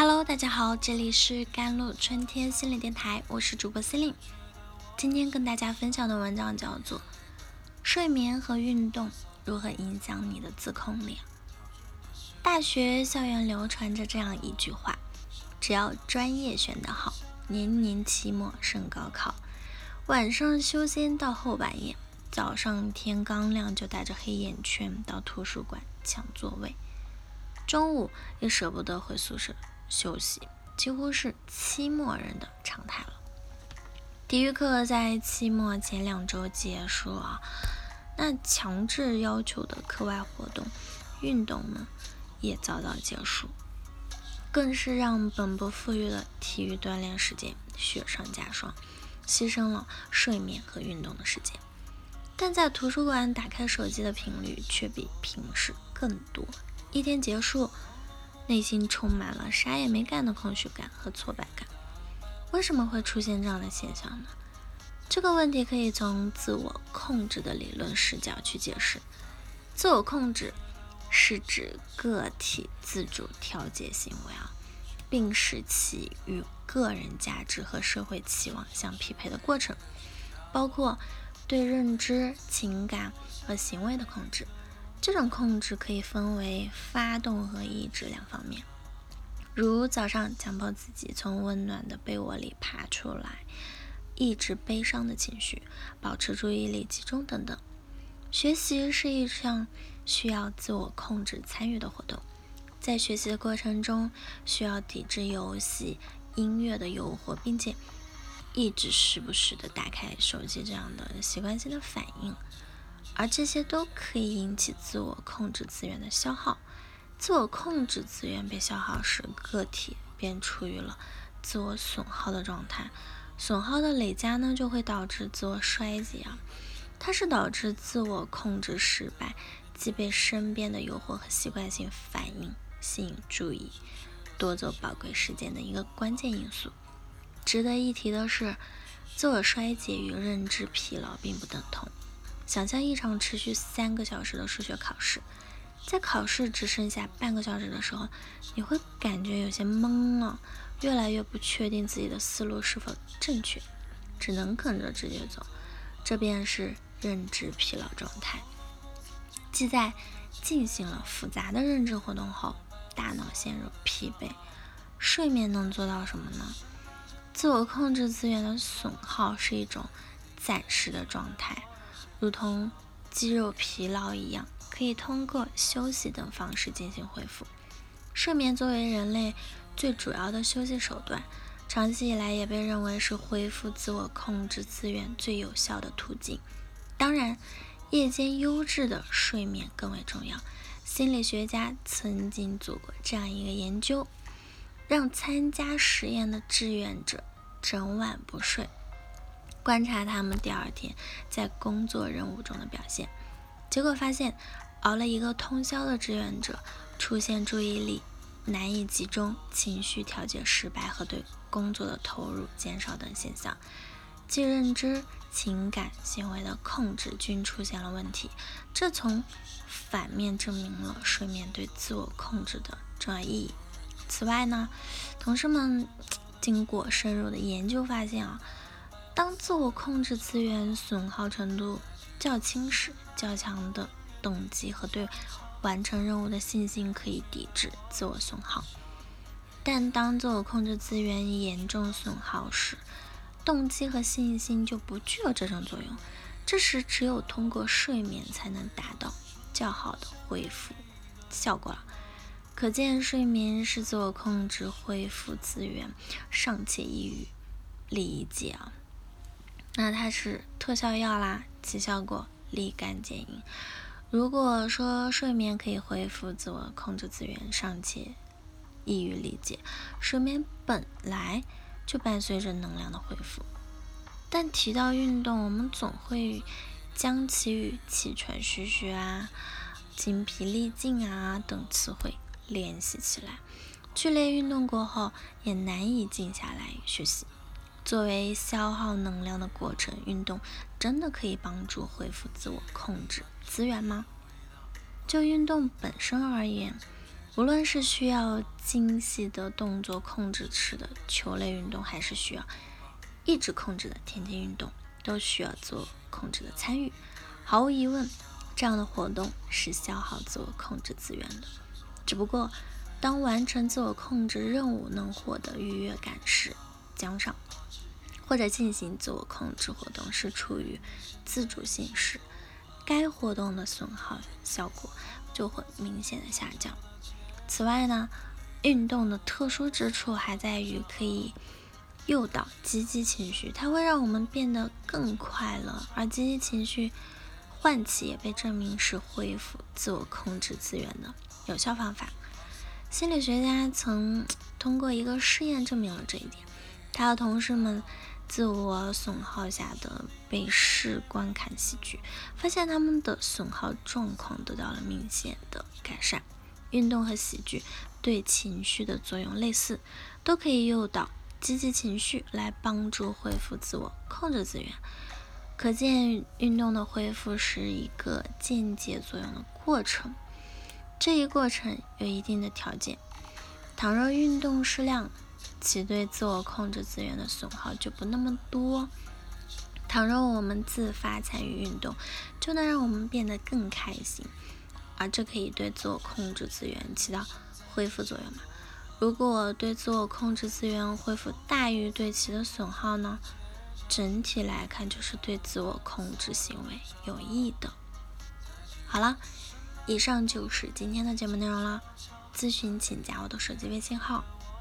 Hello，大家好，这里是甘露春天心理电台，我是主播司令。今天跟大家分享的文章叫做《睡眠和运动如何影响你的自控力》。大学校园流传着这样一句话：只要专业选得好，年年期末升高考。晚上修仙到后半夜，早上天刚亮就带着黑眼圈到图书馆抢座位，中午也舍不得回宿舍。休息几乎是期末人的常态了。体育课在期末前两周结束啊，那强制要求的课外活动、运动呢也早早结束，更是让本不富裕的体育锻炼时间雪上加霜，牺牲了睡眠和运动的时间。但在图书馆打开手机的频率却比平时更多，一天结束。内心充满了啥也没干的空虚感和挫败感。为什么会出现这样的现象呢？这个问题可以从自我控制的理论视角去解释。自我控制是指个体自主调节行为啊，并使其与个人价值和社会期望相匹配的过程，包括对认知、情感和行为的控制。这种控制可以分为发动和抑制两方面，如早上强迫自己从温暖的被窝里爬出来，抑制悲伤的情绪，保持注意力集中等等。学习是一项需要自我控制参与的活动，在学习的过程中需要抵制游戏、音乐的诱惑，并且抑制时不时的打开手机这样的习惯性的反应。而这些都可以引起自我控制资源的消耗，自我控制资源被消耗时，个体便处于了自我损耗的状态，损耗的累加呢，就会导致自我衰竭啊，它是导致自我控制失败，即被身边的诱惑和习惯性反应吸引注意，夺走宝贵时间的一个关键因素。值得一提的是，自我衰竭与认知疲劳并不等同。想象一场持续三个小时的数学考试，在考试只剩下半个小时的时候，你会感觉有些懵了，越来越不确定自己的思路是否正确，只能跟着直觉走，这便是认知疲劳状态。即在进行了复杂的认知活动后，大脑陷入疲惫，睡眠能做到什么呢？自我控制资源的损耗是一种暂时的状态。如同肌肉疲劳一样，可以通过休息等方式进行恢复。睡眠作为人类最主要的休息手段，长期以来也被认为是恢复自我控制资源最有效的途径。当然，夜间优质的睡眠更为重要。心理学家曾经做过这样一个研究，让参加实验的志愿者整晚不睡。观察他们第二天在工作任务中的表现，结果发现，熬了一个通宵的志愿者出现注意力难以集中、情绪调节失败和对工作的投入减少等现象，即认知、情感、行为的控制均出现了问题。这从反面证明了睡眠对自我控制的重要意义。此外呢，同事们经过深入的研究发现啊。当自我控制资源损耗程度较轻时，较强的动机和对完成任务的信心可以抵制自我损耗。但当自我控制资源严重损耗时，动机和信心就不具有这种作用。这时，只有通过睡眠才能达到较好的恢复效果了。可见，睡眠是自我控制恢复资源尚且易于理解啊。那它是特效药啦，其效果立竿见影。如果说睡眠可以恢复自我控制资源，尚且易于理解。睡眠本来就伴随着能量的恢复，但提到运动，我们总会将其与气喘吁吁啊、精疲力尽啊等词汇联系起来。剧烈运动过后，也难以静下来学习。作为消耗能量的过程，运动真的可以帮助恢复自我控制资源吗？就运动本身而言，无论是需要精细的动作控制式的球类运动，还是需要意志控制的田径运动，都需要自我控制的参与。毫无疑问，这样的活动是消耗自我控制资源的。只不过，当完成自我控制任务能获得愉悦感时，奖赏。或者进行自我控制活动是处于自主性时，该活动的损耗效果就会明显的下降。此外呢，运动的特殊之处还在于可以诱导积极情绪，它会让我们变得更快乐，而积极情绪唤起也被证明是恢复自我控制资源的有效方法。心理学家曾通过一个试验证明了这一点，他和同事们。自我损耗下的被试观看喜剧，发现他们的损耗状况得到了明显的改善。运动和喜剧对情绪的作用类似，都可以诱导积极情绪来帮助恢复自我控制资源。可见，运动的恢复是一个间接作用的过程。这一过程有一定的条件，倘若运动适量。其对自我控制资源的损耗就不那么多。倘若我们自发参与运动，就能让我们变得更开心，而这可以对自我控制资源起到恢复作用嘛？如果对自我控制资源恢复大于对其的损耗呢？整体来看就是对自我控制行为有益的。好了，以上就是今天的节目内容了。咨询请加我的手机微信号。